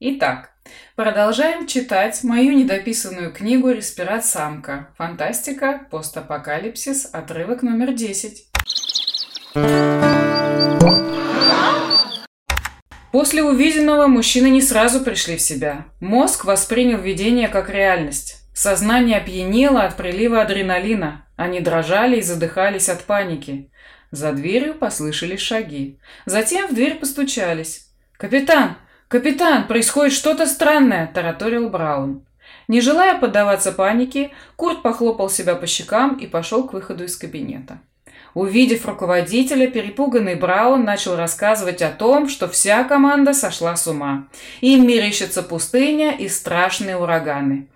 Итак, продолжаем читать мою недописанную книгу «Респират самка». Фантастика, постапокалипсис, отрывок номер 10. После увиденного мужчины не сразу пришли в себя. Мозг воспринял видение как реальность. Сознание опьянело от прилива адреналина. Они дрожали и задыхались от паники. За дверью послышались шаги. Затем в дверь постучались. «Капитан! Капитан! Происходит что-то странное!» – тараторил Браун. Не желая поддаваться панике, Курт похлопал себя по щекам и пошел к выходу из кабинета. Увидев руководителя, перепуганный Браун начал рассказывать о том, что вся команда сошла с ума. Им мерещится пустыня и страшные ураганы.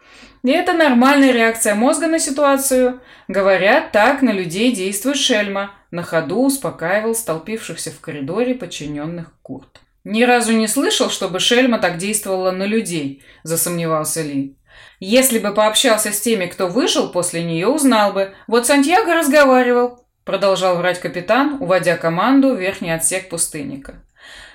И это нормальная реакция мозга на ситуацию. Говорят, так на людей действует шельма. На ходу успокаивал столпившихся в коридоре подчиненных Курт. «Ни разу не слышал, чтобы шельма так действовала на людей», – засомневался Ли. «Если бы пообщался с теми, кто выжил после нее, узнал бы. Вот Сантьяго разговаривал. Продолжал врать капитан, уводя команду в верхний отсек пустынника.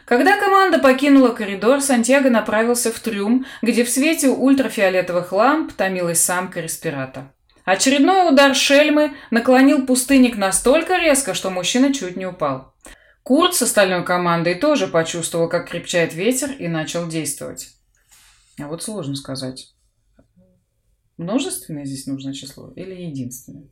Когда команда покинула коридор, Сантьяго направился в трюм, где в свете ультрафиолетовых ламп томилась самка респирата. Очередной удар шельмы наклонил пустынник настолько резко, что мужчина чуть не упал. Курт с остальной командой тоже почувствовал, как крепчает ветер, и начал действовать. А вот сложно сказать. Множественное здесь нужно число или единственное?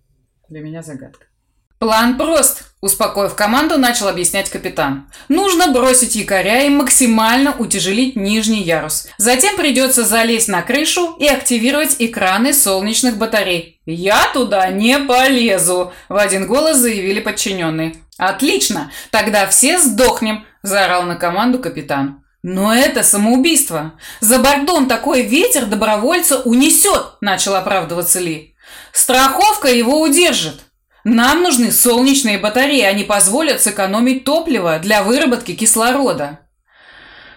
Для меня загадка. «План прост», – успокоив команду, начал объяснять капитан. «Нужно бросить якоря и максимально утяжелить нижний ярус. Затем придется залезть на крышу и активировать экраны солнечных батарей». «Я туда не полезу», – в один голос заявили подчиненные. «Отлично, тогда все сдохнем», – заорал на команду капитан. «Но это самоубийство! За бортом такой ветер добровольца унесет!» – начал оправдываться Ли. «Страховка его удержит!» Нам нужны солнечные батареи, они позволят сэкономить топливо для выработки кислорода.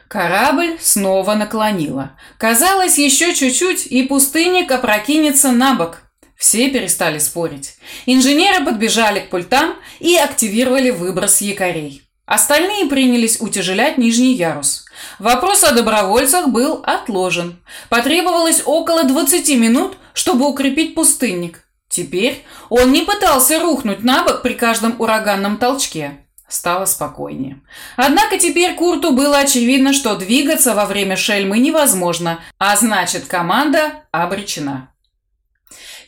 Корабль снова наклонило. Казалось, еще чуть-чуть, и пустынник опрокинется на бок. Все перестали спорить. Инженеры подбежали к пультам и активировали выброс якорей. Остальные принялись утяжелять нижний ярус. Вопрос о добровольцах был отложен. Потребовалось около 20 минут, чтобы укрепить пустынник. Теперь он не пытался рухнуть на бок при каждом ураганном толчке. Стало спокойнее. Однако теперь Курту было очевидно, что двигаться во время шельмы невозможно, а значит команда обречена.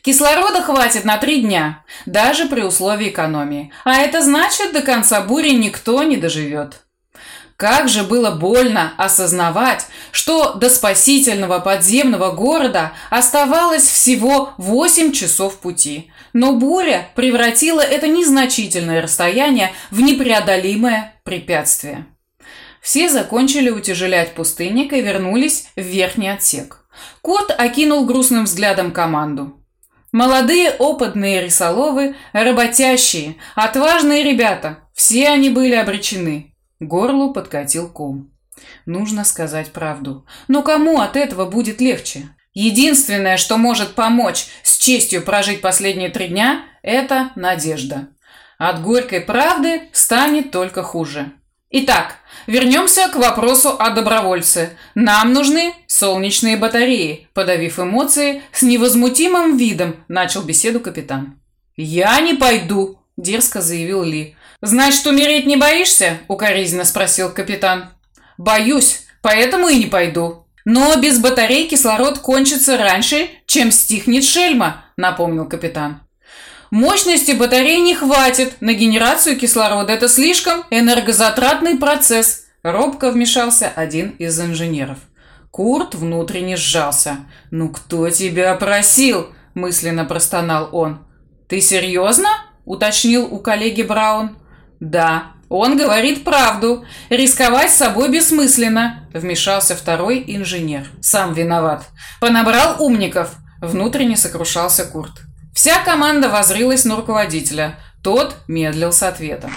Кислорода хватит на три дня, даже при условии экономии. А это значит, до конца бури никто не доживет. Как же было больно осознавать, что до спасительного подземного города оставалось всего 8 часов пути. Но буря превратила это незначительное расстояние в непреодолимое препятствие. Все закончили утяжелять пустынник и вернулись в верхний отсек. Кот окинул грустным взглядом команду. Молодые опытные рисоловы, работящие, отважные ребята, все они были обречены – Горлу подкатил ком. Нужно сказать правду. Но кому от этого будет легче? Единственное, что может помочь с честью прожить последние три дня, это надежда. От горькой правды станет только хуже. Итак, вернемся к вопросу о добровольце. Нам нужны солнечные батареи. Подавив эмоции, с невозмутимым видом начал беседу капитан. «Я не пойду», – дерзко заявил Ли. «Значит, умереть не боишься?» – укоризненно спросил капитан. «Боюсь, поэтому и не пойду». «Но без батарей кислород кончится раньше, чем стихнет шельма», – напомнил капитан. «Мощности батарей не хватит на генерацию кислорода. Это слишком энергозатратный процесс», – робко вмешался один из инженеров. Курт внутренне сжался. «Ну кто тебя просил?» – мысленно простонал он. «Ты серьезно?» – уточнил у коллеги Браун. «Да, он говорит правду. Рисковать собой бессмысленно», – вмешался второй инженер. «Сам виноват. Понабрал умников», – внутренне сокрушался Курт. Вся команда возрилась на руководителя. Тот медлил с ответом.